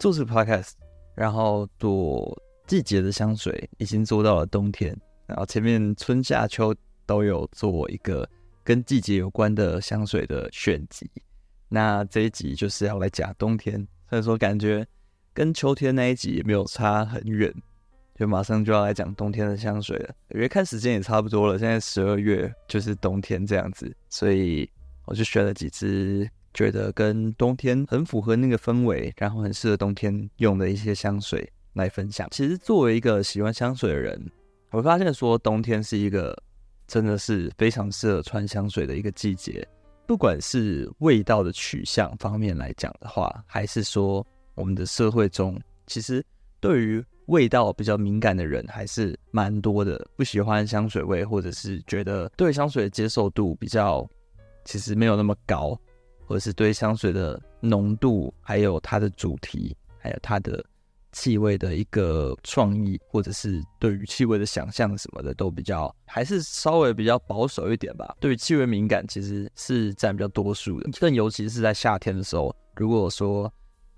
做这个 podcast，然后做季节的香水，已经做到了冬天，然后前面春夏秋都有做一个跟季节有关的香水的选集。那这一集就是要来讲冬天，所以说感觉跟秋天那一集也没有差很远，就马上就要来讲冬天的香水了。因为看时间也差不多了，现在十二月就是冬天这样子，所以我就选了几支觉得跟冬天很符合那个氛围，然后很适合冬天用的一些香水来分享。其实作为一个喜欢香水的人，我发现说冬天是一个真的是非常适合穿香水的一个季节。不管是味道的取向方面来讲的话，还是说我们的社会中，其实对于味道比较敏感的人还是蛮多的。不喜欢香水味，或者是觉得对香水的接受度比较其实没有那么高，或者是对香水的浓度，还有它的主题，还有它的。气味的一个创意，或者是对于气味的想象什么的，都比较还是稍微比较保守一点吧。对于气味敏感，其实是占比较多数的。更尤其是在夏天的时候，如果说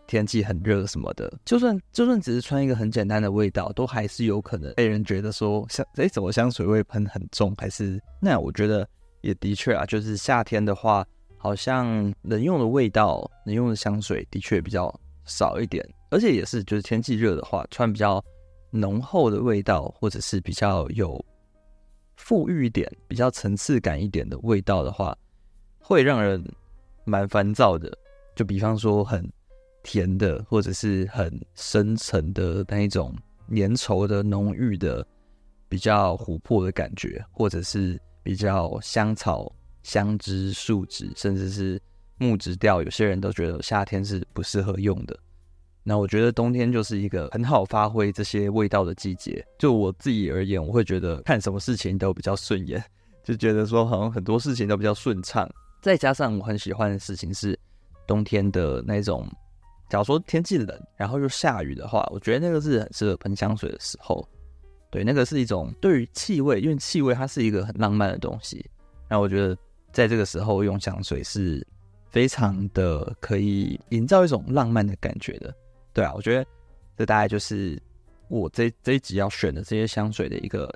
天气很热什么的，就算就算只是穿一个很简单的味道，都还是有可能被人觉得说香诶，怎么香水味喷很重？还是那我觉得也的确啊，就是夏天的话，好像能用的味道、能用的香水的确比较少一点。而且也是，就是天气热的话，穿比较浓厚的味道，或者是比较有馥郁一点、比较层次感一点的味道的话，会让人蛮烦躁的。就比方说很甜的，或者是很深沉的那一种粘稠的、浓郁的、比较琥珀的感觉，或者是比较香草、香脂、树脂，甚至是木质调，有些人都觉得夏天是不适合用的。那我觉得冬天就是一个很好发挥这些味道的季节。就我自己而言，我会觉得看什么事情都比较顺眼，就觉得说好像很多事情都比较顺畅。再加上我很喜欢的事情是冬天的那种，假如说天气冷，然后又下雨的话，我觉得那个是很适合喷香水的时候。对，那个是一种对于气味，因为气味它是一个很浪漫的东西。那我觉得在这个时候用香水是非常的可以营造一种浪漫的感觉的。对啊，我觉得这大概就是我这这一集要选的这些香水的一个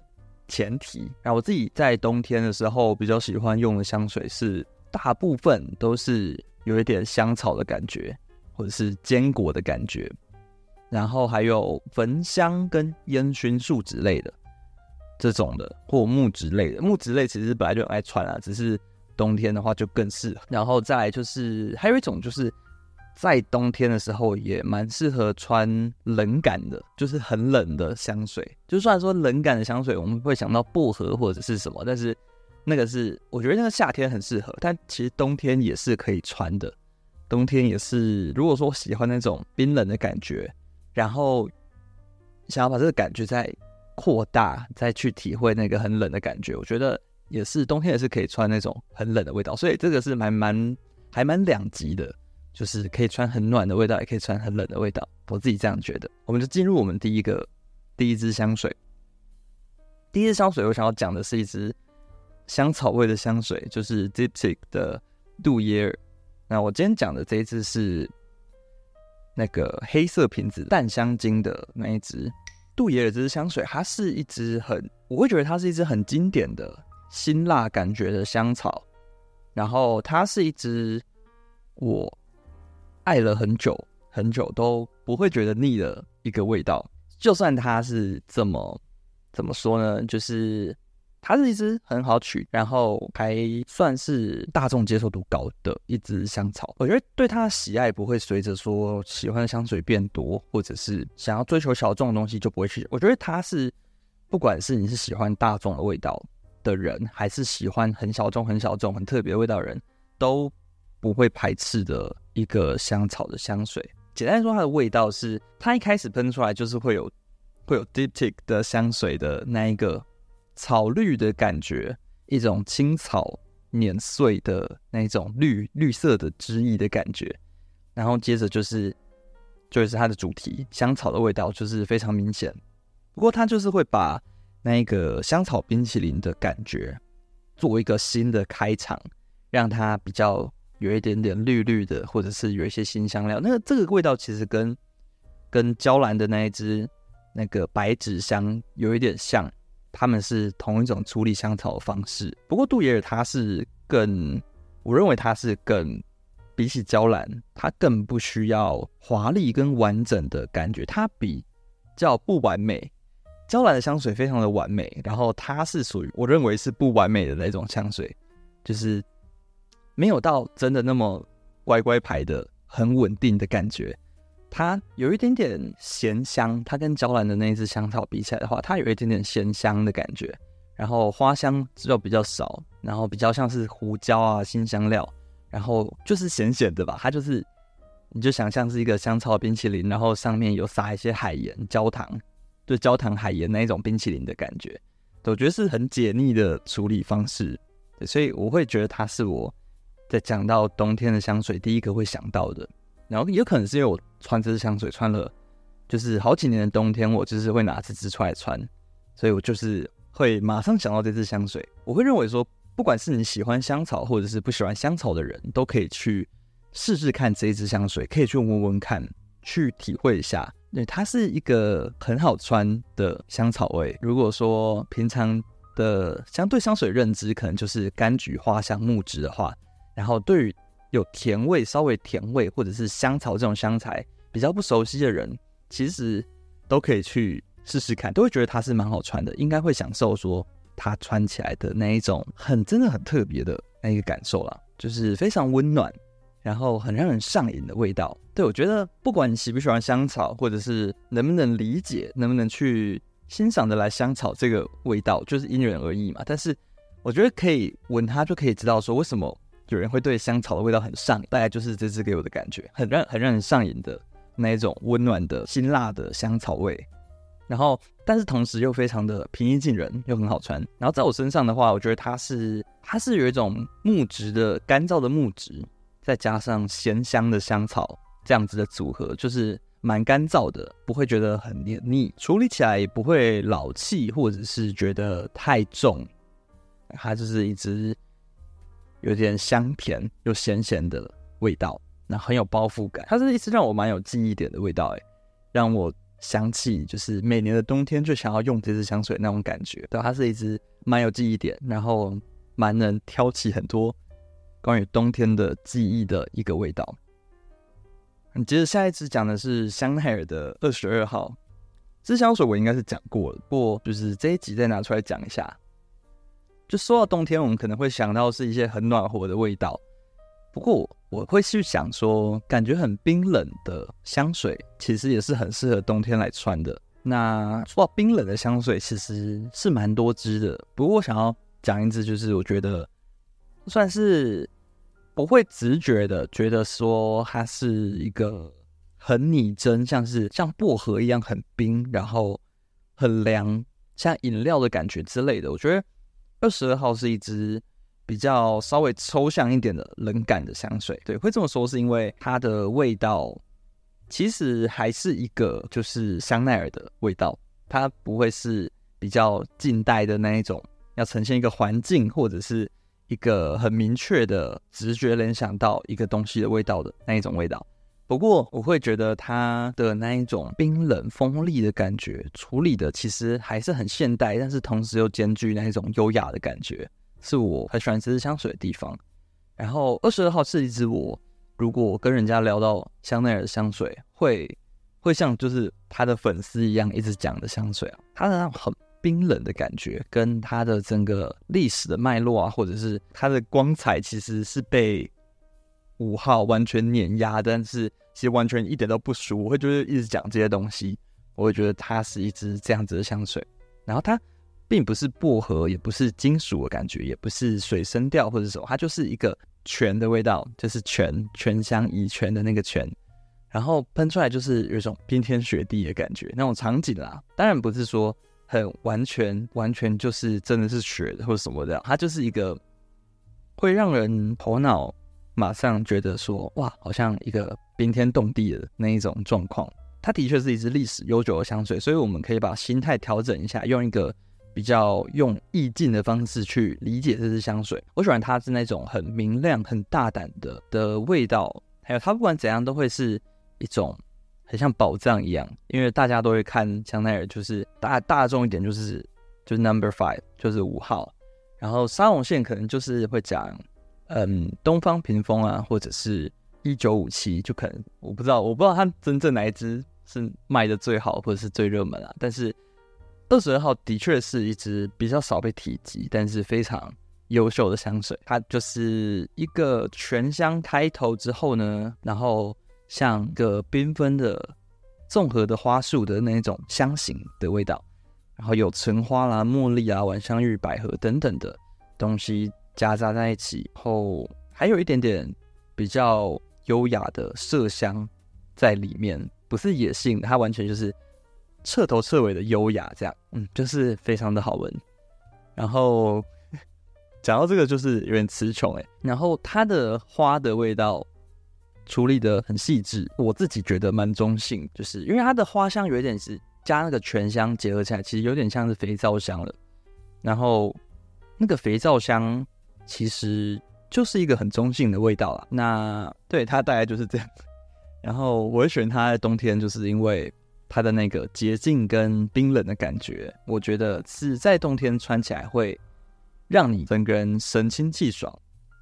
前提。然后我自己在冬天的时候比较喜欢用的香水是，大部分都是有一点香草的感觉，或者是坚果的感觉，然后还有焚香跟烟熏树脂类的这种的，或木质类的。木质类其实本来就很爱穿啊，只是冬天的话就更适合。然后再来就是还有一种就是。在冬天的时候也蛮适合穿冷感的，就是很冷的香水。就算说冷感的香水，我们会想到薄荷或者是什么，但是那个是我觉得那个夏天很适合，但其实冬天也是可以穿的。冬天也是，如果说喜欢那种冰冷的感觉，然后想要把这个感觉再扩大，再去体会那个很冷的感觉，我觉得也是冬天也是可以穿那种很冷的味道。所以这个是蛮蛮还蛮两极的。就是可以穿很暖的味道，也可以穿很冷的味道，我自己这样觉得。我们就进入我们第一个第一支香水。第一支香水，我想要讲的是一支香草味的香水，就是 Diptyque 的杜耶尔。那我今天讲的这一支是那个黑色瓶子淡香精的那一支杜耶尔这支香水，它是一支很，我会觉得它是一支很经典的辛辣感觉的香草，然后它是一支我。爱了很久很久都不会觉得腻的一个味道，就算它是这么怎么说呢？就是它是一支很好取，然后还算是大众接受度高的一支香草。我觉得对它的喜爱不会随着说喜欢的香水变多，或者是想要追求小众的东西就不会去。我觉得它是不管是你是喜欢大众的味道的人，还是喜欢很小众、很小众、很特别味道的人，都不会排斥的。一个香草的香水，简单说，它的味道是，它一开始喷出来就是会有会有 ditic 的香水的那一个草绿的感觉，一种青草碾碎的那种绿绿色的汁液的感觉，然后接着就是就是它的主题香草的味道就是非常明显，不过它就是会把那一个香草冰淇淋的感觉作为一个新的开场，让它比较。有一点点绿绿的，或者是有一些新香料，那个这个味道其实跟跟娇兰的那一支那个白芷香有一点像，他们是同一种处理香草的方式。不过杜野尔它是更，我认为它是更比起娇兰，它更不需要华丽跟完整的感觉，它比较不完美。娇兰的香水非常的完美，然后它是属于我认为是不完美的那种香水，就是没有到真的那么乖乖牌的很稳定的感觉。它有一点点咸香，它跟娇兰的那一支香草比起来的话，它有一点点咸香的感觉。然后花香就比较少，然后比较像是胡椒啊、辛香料，然后就是咸咸的吧。它就是你就想象是一个香草冰淇淋，然后上面有撒一些海盐、焦糖。就焦糖海盐那一种冰淇淋的感觉，我觉得是很解腻的处理方式，所以我会觉得它是我在讲到冬天的香水第一个会想到的。然后也可能是因为我穿这支香水穿了，就是好几年的冬天，我就是会拿这支出来穿，所以我就是会马上想到这支香水。我会认为说，不管是你喜欢香草或者是不喜欢香草的人，都可以去试试看这一支香水，可以去闻闻看，去体会一下。对，它是一个很好穿的香草味。如果说平常的相对香水认知可能就是柑橘、花香、木质的话，然后对于有甜味、稍微甜味或者是香草这种香材比较不熟悉的人，其实都可以去试试看，都会觉得它是蛮好穿的，应该会享受说它穿起来的那一种很真的很特别的那一个感受啦，就是非常温暖。然后很让人上瘾的味道，对，我觉得不管你喜不喜欢香草，或者是能不能理解，能不能去欣赏的来香草这个味道，就是因人而异嘛。但是我觉得可以闻它就可以知道说，为什么有人会对香草的味道很上瘾。大概就是这支给我的感觉，很让很让人上瘾的那一种温暖的辛辣的香草味。然后，但是同时又非常的平易近人，又很好穿。然后在我身上的话，我觉得它是它是有一种木质的干燥的木质。再加上咸香的香草，这样子的组合就是蛮干燥的，不会觉得很黏腻，处理起来也不会老气，或者是觉得太重。它就是一支有点香甜又咸咸的味道，那很有包覆感。它是一支让我蛮有记忆点的味道，哎，让我想起就是每年的冬天最想要用这支香水那种感觉。对，它是一支蛮有记忆点，然后蛮能挑起很多。关于冬天的记忆的一个味道。你接着下一支讲的是香奈儿的二十二号，这支香水我应该是讲过了，不过就是这一集再拿出来讲一下。就说到冬天，我们可能会想到是一些很暖和的味道，不过我会去想说，感觉很冰冷的香水，其实也是很适合冬天来穿的。那说到冰冷的香水，其实是蛮多支的，不过我想要讲一支，就是我觉得算是。不会直觉的觉得说它是一个很拟真，像是像薄荷一样很冰，然后很凉，像饮料的感觉之类的。我觉得二十二号是一支比较稍微抽象一点的冷感的香水。对，会这么说是因为它的味道其实还是一个就是香奈儿的味道，它不会是比较近代的那一种，要呈现一个环境或者是。一个很明确的直觉联想到一个东西的味道的那一种味道，不过我会觉得它的那一种冰冷锋利的感觉处理的其实还是很现代，但是同时又兼具那一种优雅的感觉，是我很喜欢这支香水的地方。然后二十二号是一支我如果跟人家聊到香奈儿的香水，会会像就是他的粉丝一样一直讲的香水啊，它的那种很。冰冷的感觉，跟它的整个历史的脉络啊，或者是它的光彩，其实是被五号完全碾压，但是其实完全一点都不输。我会就是一直讲这些东西，我会觉得它是一支这样子的香水。然后它并不是薄荷，也不是金属的感觉，也不是水生调或者什么，它就是一个泉的味道，就是泉泉香乙醛的那个泉，然后喷出来就是有一种冰天雪地的感觉，那种场景啦。当然不是说。很完全，完全就是真的是雪或者什么的，它就是一个会让人头脑马上觉得说哇，好像一个冰天冻地的那一种状况。它的确是一支历史悠久的香水，所以我们可以把心态调整一下，用一个比较用意境的方式去理解这支香水。我喜欢它是那种很明亮、很大胆的的味道，还有它不管怎样都会是一种很像宝藏一样，因为大家都会看香奈儿，就是大大众一点，就是就是 Number Five，就是五号。然后沙龙线可能就是会讲，嗯，东方屏风啊，或者是一九五七，就可能我不知道，我不知道它真正哪一支是卖的最好，或者是最热门啊。但是二十二号的确是一支比较少被提及，但是非常优秀的香水。它就是一个全香开头之后呢，然后。像个缤纷的综合的花束的那种香型的味道，然后有橙花啦、茉莉啊、晚香玉、百合等等的东西夹杂在一起，然后还有一点点比较优雅的麝香在里面，不是野性，它完全就是彻头彻尾的优雅，这样，嗯，就是非常的好闻。然后讲到这个，就是有点词穷诶，然后它的花的味道。处理的很细致，我自己觉得蛮中性，就是因为它的花香有一点是加那个全香结合起来，其实有点像是肥皂香了。然后那个肥皂香其实就是一个很中性的味道啦。那对它大概就是这样。然后我会选它在冬天，就是因为它的那个洁净跟冰冷的感觉，我觉得是在冬天穿起来会让你整个人神清气爽。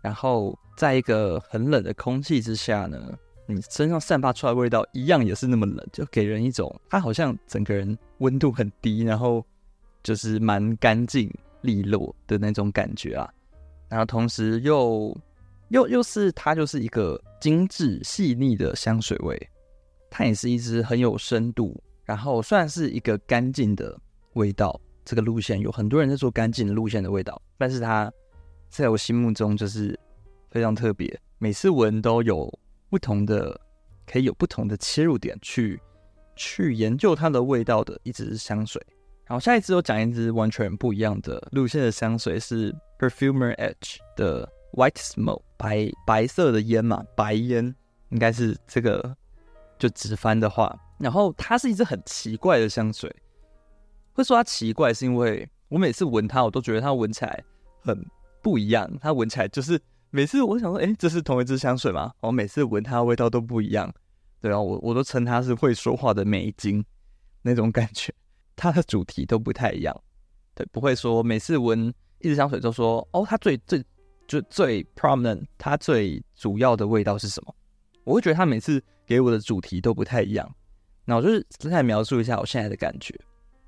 然后在一个很冷的空气之下呢，你身上散发出来味道一样也是那么冷，就给人一种它好像整个人温度很低，然后就是蛮干净利落的那种感觉啊。然后同时又又又是它就是一个精致细腻的香水味，它也是一支很有深度，然后算是一个干净的味道。这个路线有很多人在做干净的路线的味道，但是它。在我心目中就是非常特别，每次闻都有不同的，可以有不同的切入点去去研究它的味道的一支香水。然后下一支我讲一支完全不一样的路线的香水，是 Perfumer Edge 的 White Smoke 白白色的烟嘛，白烟应该是这个就直翻的话。然后它是一支很奇怪的香水，会说它奇怪是因为我每次闻它，我都觉得它闻起来很。不一样，它闻起来就是每次我想说，哎，这是同一支香水吗？我每次闻它的味道都不一样，对啊，我我都称它是会说话的美金那种感觉，它的主题都不太一样，对，不会说每次闻一支香水就说，哦，它最最就最 prominent，它最主要的味道是什么？我会觉得它每次给我的主题都不太一样。那我就是再描述一下我现在的感觉，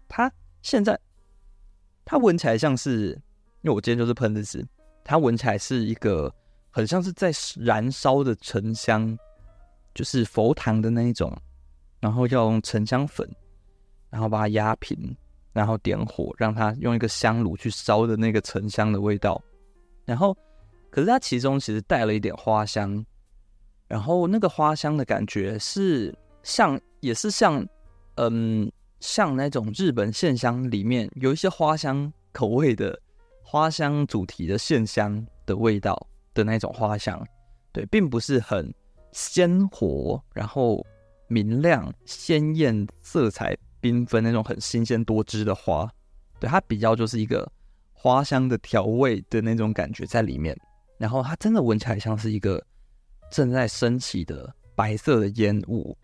它现在它闻起来像是。因为我今天就是喷的是，它闻起来是一个很像是在燃烧的沉香，就是佛堂的那一种，然后要用沉香粉，然后把它压平，然后点火，让它用一个香炉去烧的那个沉香的味道。然后，可是它其中其实带了一点花香，然后那个花香的感觉是像，也是像，嗯，像那种日本线香里面有一些花香口味的。花香主题的线香的味道的那种花香，对，并不是很鲜活，然后明亮、鲜艳、色彩缤纷那种很新鲜多汁的花，对，它比较就是一个花香的调味的那种感觉在里面。然后它真的闻起来像是一个正在升起的白色的烟雾，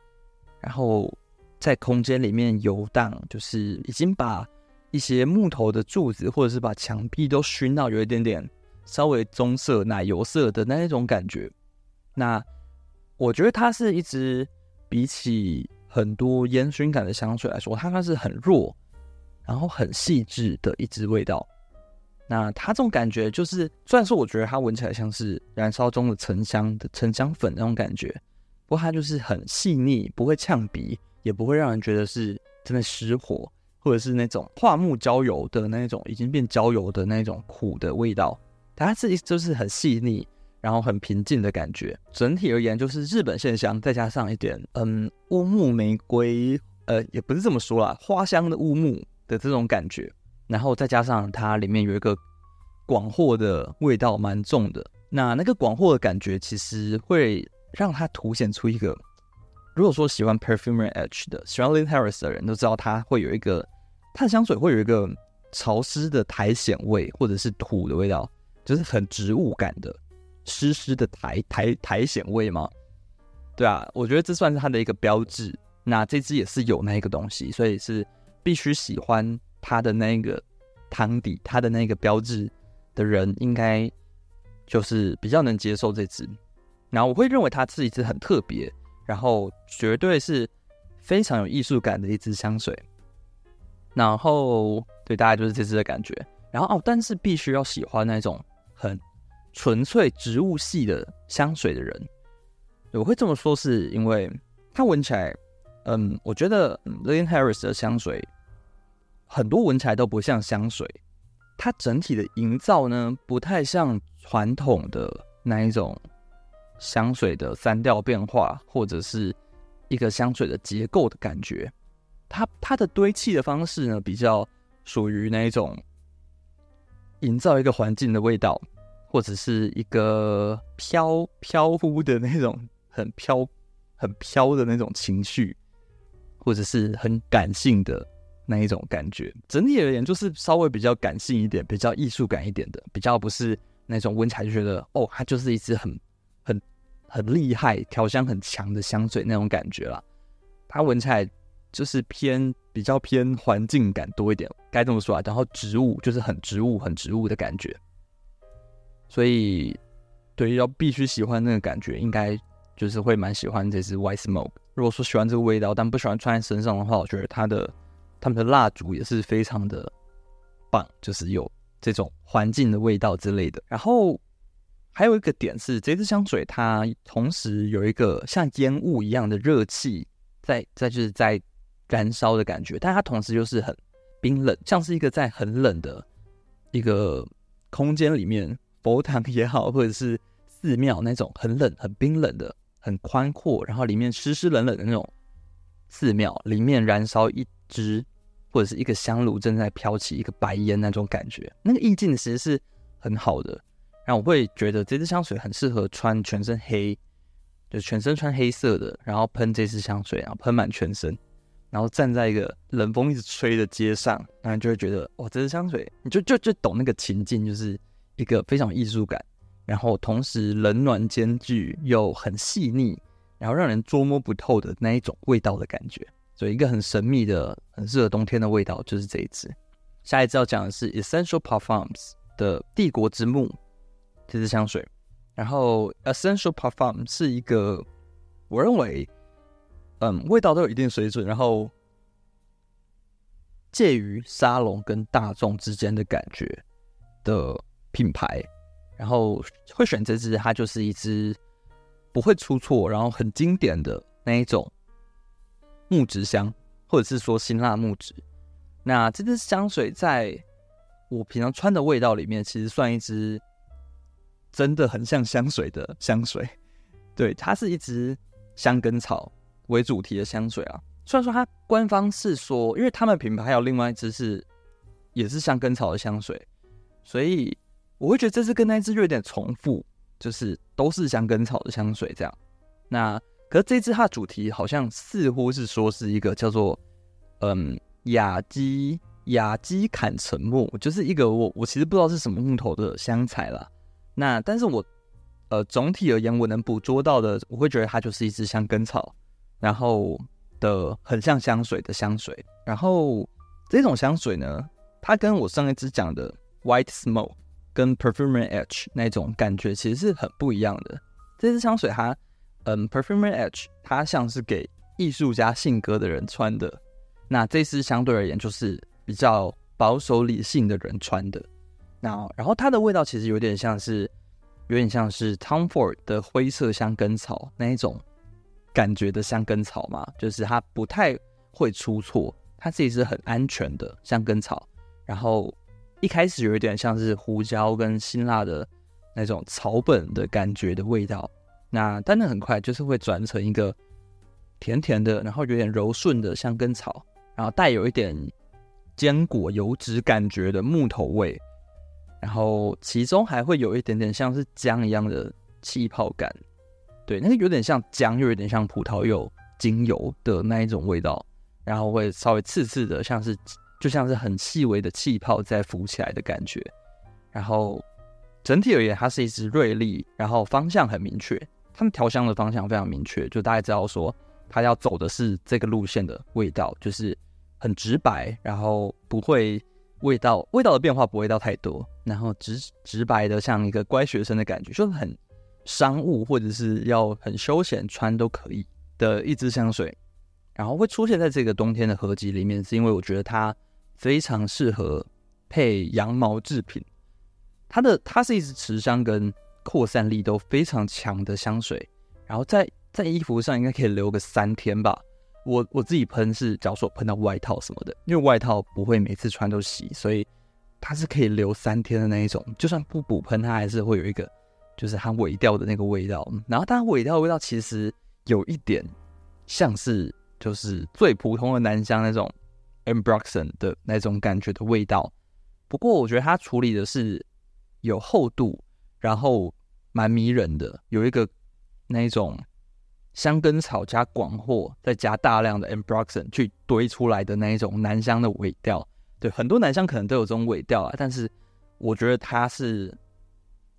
然后在空间里面游荡，就是已经把。一些木头的柱子，或者是把墙壁都熏到有一点点稍微棕色、奶油色的那一种感觉。那我觉得它是一支比起很多烟熏感的香水来说，它它是很弱，然后很细致的一支味道。那它这种感觉就是，虽然说我觉得它闻起来像是燃烧中的沉香的沉香粉那种感觉，不过它就是很细腻，不会呛鼻，也不会让人觉得是真的失火。或者是那种桦木焦油的那种已经变焦油的那种苦的味道，它是就是很细腻，然后很平静的感觉。整体而言，就是日本线香再加上一点嗯乌木玫瑰，呃也不是这么说啦，花香的乌木的这种感觉，然后再加上它里面有一个广藿的味道蛮重的，那那个广藿的感觉其实会让它凸显出一个。如果说喜欢 Perfumer Edge 的，喜欢 Lin Harris 的人都知道，它会有一个，它的香水会有一个潮湿的苔藓味，或者是土的味道，就是很植物感的湿湿的苔苔苔藓味吗？对啊，我觉得这算是它的一个标志。那这支也是有那个东西，所以是必须喜欢它的那个汤底，它的那个标志的人，应该就是比较能接受这支。然后我会认为它是一支很特别，然后绝对是非常有艺术感的一支香水。然后对，大概就是这支的感觉。然后哦，但是必须要喜欢那种很纯粹植物系的香水的人，我会这么说，是因为它闻起来。嗯，我觉得 Lin Harris 的香水很多闻起来都不像香水，它整体的营造呢，不太像传统的那一种香水的三调变化，或者是一个香水的结构的感觉。它它的堆砌的方式呢，比较属于那一种营造一个环境的味道，或者是一个飘飘忽的那种很飘很飘的那种情绪。或者是很感性的那一种感觉，整体而言就是稍微比较感性一点，比较艺术感一点的，比较不是那种闻起来就觉得哦，它就是一支很很厉害、调香很强的香水那种感觉啦。它闻起来就是偏比较偏环境感多一点，该这么说啊。然后植物就是很植物、很植物的感觉，所以对于要必须喜欢那个感觉，应该就是会蛮喜欢这支 White Smoke。如果说喜欢这个味道，但不喜欢穿在身上的话，我觉得它的他们的蜡烛也是非常的棒，就是有这种环境的味道之类的。然后还有一个点是，这支香水它同时有一个像烟雾一样的热气在在就是在燃烧的感觉，但它同时又是很冰冷，像是一个在很冷的一个空间里面，佛堂也好，或者是寺庙那种很冷、很冰冷的。很宽阔，然后里面湿湿冷冷的那种寺庙，里面燃烧一支或者是一个香炉正在飘起一个白烟那种感觉，那个意境其实是很好的。然后我会觉得这支香水很适合穿全身黑，就全身穿黑色的，然后喷这支香水，然后喷满全身，然后站在一个冷风一直吹的街上，然后就会觉得哇，这支香水你就就就懂那个情境，就是一个非常艺术感。然后同时冷暖兼具，又很细腻，然后让人捉摸不透的那一种味道的感觉，所以一个很神秘的、很适合冬天的味道就是这一支。下一支要讲的是 Essential Parfums 的帝国之木这支香水。然后 Essential Parfum 是一个我认为，嗯，味道都有一定水准，然后介于沙龙跟大众之间的感觉的品牌。然后会选这支，它就是一支不会出错，然后很经典的那一种木质香，或者是说辛辣木质。那这支香水在我平常穿的味道里面，其实算一支真的很像香水的香水。对，它是一支香根草为主题的香水啊。虽然说它官方是说，因为他们品牌还有另外一支是也是香根草的香水，所以。我会觉得这支跟那支有点重复，就是都是香根草的香水这样。那可是这支它的主题好像似乎是说是一个叫做嗯雅基雅基坎沉木，就是一个我我其实不知道是什么木头的香材啦。那但是我呃总体而言我能捕捉到的，我会觉得它就是一支香根草，然后的很像香水的香水。然后这种香水呢，它跟我上一支讲的 White Smoke。跟 Perfumery Edge 那种感觉其实是很不一样的。这支香水它，嗯 Perfumer Edge 它像是给艺术家性格的人穿的，那这支相对而言就是比较保守理性的人穿的。那然后它的味道其实有点像是，有点像是 Tom Ford 的灰色香根草那一种感觉的香根草嘛，就是它不太会出错，它自己是很安全的香根草，然后。一开始有一点像是胡椒跟辛辣的那种草本的感觉的味道，那但那很快就是会转成一个甜甜的，然后有点柔顺的香根草，然后带有一点坚果油脂感觉的木头味，然后其中还会有一点点像是姜一样的气泡感，对，那个有点像姜，又有点像葡萄柚精油的那一种味道，然后会稍微刺刺的，像是。就像是很细微的气泡在浮起来的感觉，然后整体而言，它是一支锐利，然后方向很明确。他们调香的方向非常明确，就大概知道说它要走的是这个路线的味道，就是很直白，然后不会味道味道的变化不会到太多，然后直直白的像一个乖学生的感觉，就是很商务或者是要很休闲穿都可以的一支香水，然后会出现在这个冬天的合集里面，是因为我觉得它非常适合配羊毛制品，它的它是一支持香跟扩散力都非常强的香水，然后在在衣服上应该可以留个三天吧。我我自己喷是，假如说喷到外套什么的，因为外套不会每次穿都洗，所以它是可以留三天的那一种。就算不补喷，它还是会有一个就是它尾调的那个味道。然后它尾调的味道其实有一点像是就是最普通的男香那种 Ambroxan 的那种感觉的味道。不过我觉得它处理的是有厚度，然后蛮迷人的，有一个那一种。香根草加广藿，再加大量的 Ambroxan 去堆出来的那一种男香的尾调，对，很多男香可能都有这种尾调啊，但是我觉得它是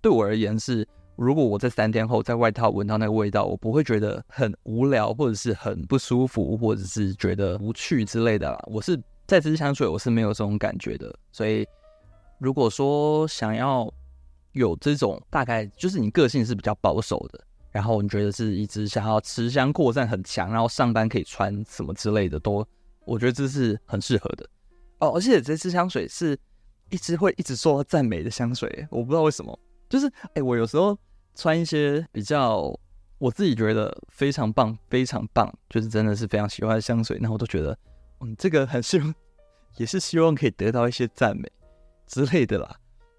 对我而言是，如果我在三天后在外套闻到那个味道，我不会觉得很无聊，或者是很不舒服，或者是觉得无趣之类的啦。我是在这支香水我是没有这种感觉的，所以如果说想要有这种大概，就是你个性是比较保守的。然后你觉得是一支想要持香扩散很强，然后上班可以穿什么之类的，都我觉得这是很适合的哦。而且这支香水是一支会一直受到赞美的香水，我不知道为什么，就是哎，我有时候穿一些比较我自己觉得非常棒、非常棒，就是真的是非常喜欢的香水，那我都觉得嗯，这个很希望 也是希望可以得到一些赞美之类的啦，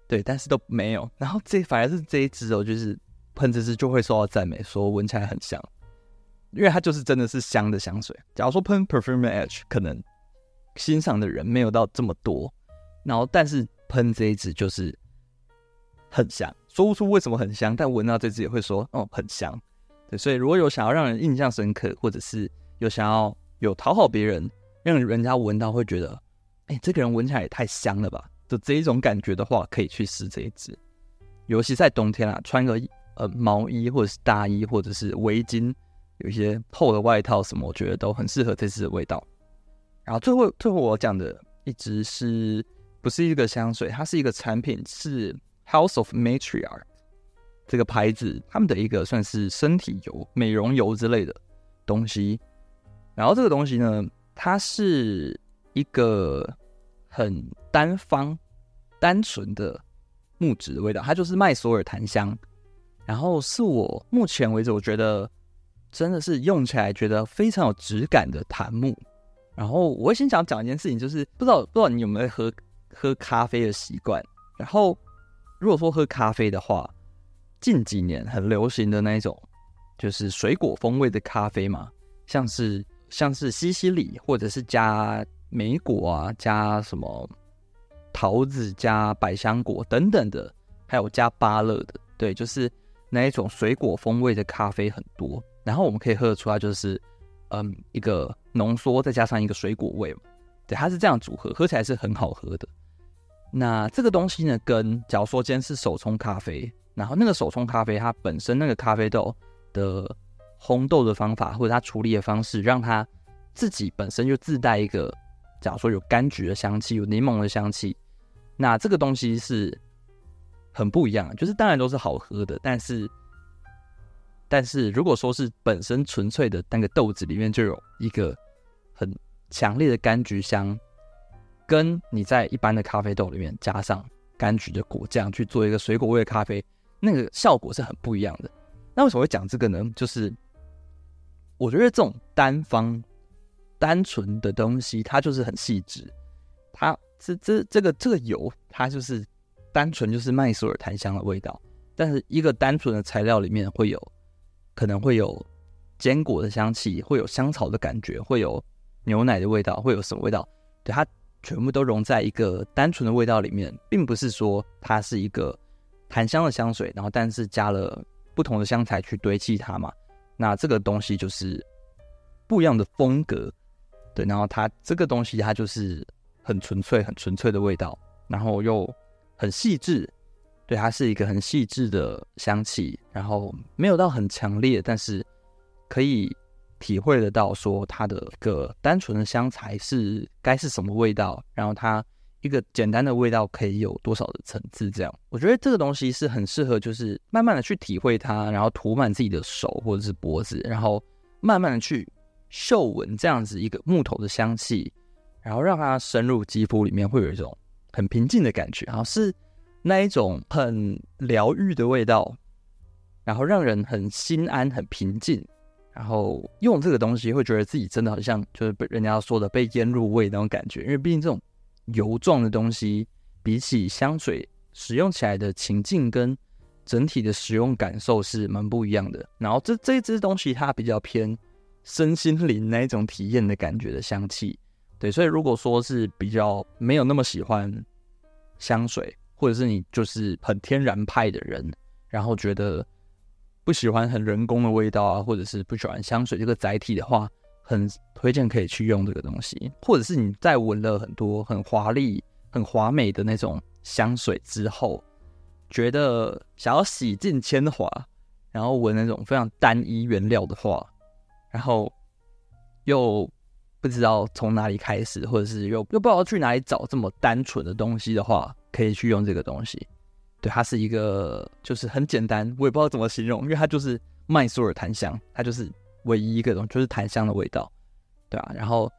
对，但是都没有。然后这反而是这一支哦，就是。喷这支就会受到赞美，说闻起来很香，因为它就是真的是香的香水。假如说喷 Perfume Edge，可能欣赏的人没有到这么多，然后但是喷这一支就是很香，说不出为什么很香，但闻到这支也会说哦很香。对，所以如果有想要让人印象深刻，或者是有想要有讨好别人，让人家闻到会觉得哎这个人闻起来也太香了吧，就这一种感觉的话，可以去试这一支，尤其在冬天啊，穿个。呃，毛衣或者是大衣或者是围巾，有一些厚的外套什么，我觉得都很适合这支的味道。然后最后最后我讲的一支是不是一个香水？它是一个产品，是 House of Matriarch 这个牌子他们的一个算是身体油、美容油之类的东西。然后这个东西呢，它是一个很单方、单纯的木质的味道，它就是麦索尔檀香。然后是我目前为止，我觉得真的是用起来觉得非常有质感的檀木。然后我会先想讲一件事情，就是不知道不知道你有没有喝喝咖啡的习惯。然后如果说喝咖啡的话，近几年很流行的那一种，就是水果风味的咖啡嘛，像是像是西西里，或者是加莓果啊，加什么桃子，加百香果等等的，还有加芭乐的，对，就是。那一种水果风味的咖啡很多，然后我们可以喝得出来，就是嗯，一个浓缩再加上一个水果味嘛，对，它是这样组合，喝起来是很好喝的。那这个东西呢，跟假如说今天是手冲咖啡，然后那个手冲咖啡它本身那个咖啡豆的烘豆的方法或者它处理的方式，让它自己本身就自带一个，假如说有柑橘的香气，有柠檬的香气，那这个东西是。很不一样，就是当然都是好喝的，但是，但是如果说是本身纯粹的那个豆子里面就有一个很强烈的柑橘香，跟你在一般的咖啡豆里面加上柑橘的果酱去做一个水果味咖啡，那个效果是很不一样的。那为什么会讲这个呢？就是我觉得这种单方单纯的东西，它就是很细致，它这这这个这个油，它就是。单纯就是麦索尔檀香的味道，但是一个单纯的材料里面会有，可能会有坚果的香气，会有香草的感觉，会有牛奶的味道，会有什么味道？对，它全部都融在一个单纯的味道里面，并不是说它是一个檀香的香水，然后但是加了不同的香材去堆砌它嘛。那这个东西就是不一样的风格，对，然后它这个东西它就是很纯粹、很纯粹的味道，然后又。很细致，对，它是一个很细致的香气，然后没有到很强烈，但是可以体会得到说它的一个单纯的香材是该是什么味道，然后它一个简单的味道可以有多少的层次，这样。我觉得这个东西是很适合，就是慢慢的去体会它，然后涂满自己的手或者是脖子，然后慢慢的去嗅闻这样子一个木头的香气，然后让它深入肌肤里面，会有一种很平静的感觉，然后是那一种很疗愈的味道，然后让人很心安、很平静。然后用这个东西，会觉得自己真的好像就是被人家说的被腌入味那种感觉，因为毕竟这种油状的东西，比起香水使用起来的情境跟整体的使用感受是蛮不一样的。然后这这一支东西它比较偏身心灵那一种体验的感觉的香气，对，所以如果说是比较没有那么喜欢香水，或者是你就是很天然派的人，然后觉得。不喜欢很人工的味道啊，或者是不喜欢香水这个载体的话，很推荐可以去用这个东西。或者是你在闻了很多很华丽、很华美的那种香水之后，觉得想要洗尽铅华，然后闻那种非常单一原料的话，然后又不知道从哪里开始，或者是又又不知道去哪里找这么单纯的东西的话，可以去用这个东西。对，它是一个，就是很简单，我也不知道怎么形容，因为它就是麦苏尔檀香，它就是唯一一个东，就是檀香的味道，对啊，然后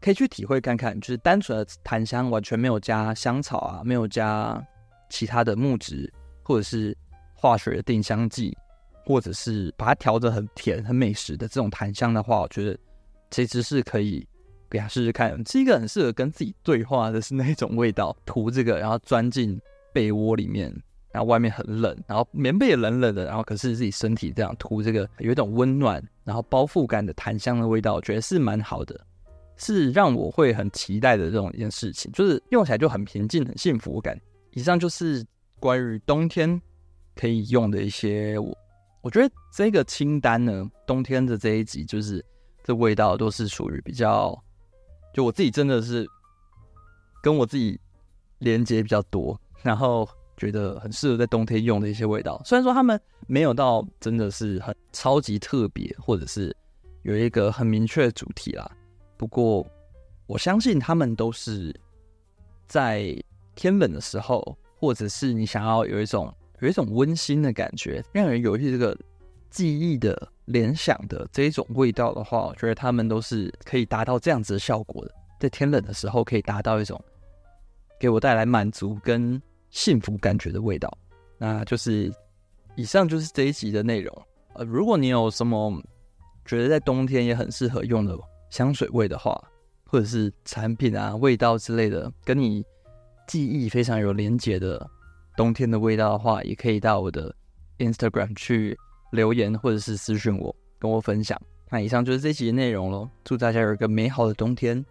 可以去体会看看，就是单纯的檀香，完全没有加香草啊，没有加其他的木质或者是化学的定香剂，或者是把它调得很甜、很美食的这种檀香的话，我觉得其实是可以给他试试看，是一个很适合跟自己对话的是那种味道，涂这个，然后钻进。被窝里面，然后外面很冷，然后棉被也冷冷的，然后可是自己身体这样涂这个有一种温暖，然后包覆感的檀香的味道，我觉得是蛮好的，是让我会很期待的这种一件事情，就是用起来就很平静、很幸福感。以上就是关于冬天可以用的一些，我我觉得这个清单呢，冬天的这一集就是这味道都是属于比较，就我自己真的是跟我自己连接比较多。然后觉得很适合在冬天用的一些味道，虽然说他们没有到真的是很超级特别，或者是有一个很明确的主题啦。不过我相信他们都是在天冷的时候，或者是你想要有一种有一种温馨的感觉，让人有一些这个记忆的联想的这一种味道的话，我觉得他们都是可以达到这样子的效果的。在天冷的时候，可以达到一种给我带来满足跟幸福感觉的味道，那就是以上就是这一集的内容。呃，如果你有什么觉得在冬天也很适合用的香水味的话，或者是产品啊、味道之类的，跟你记忆非常有连结的冬天的味道的话，也可以到我的 Instagram 去留言，或者是私信我，跟我分享。那以上就是这一集的内容喽。祝大家有一个美好的冬天。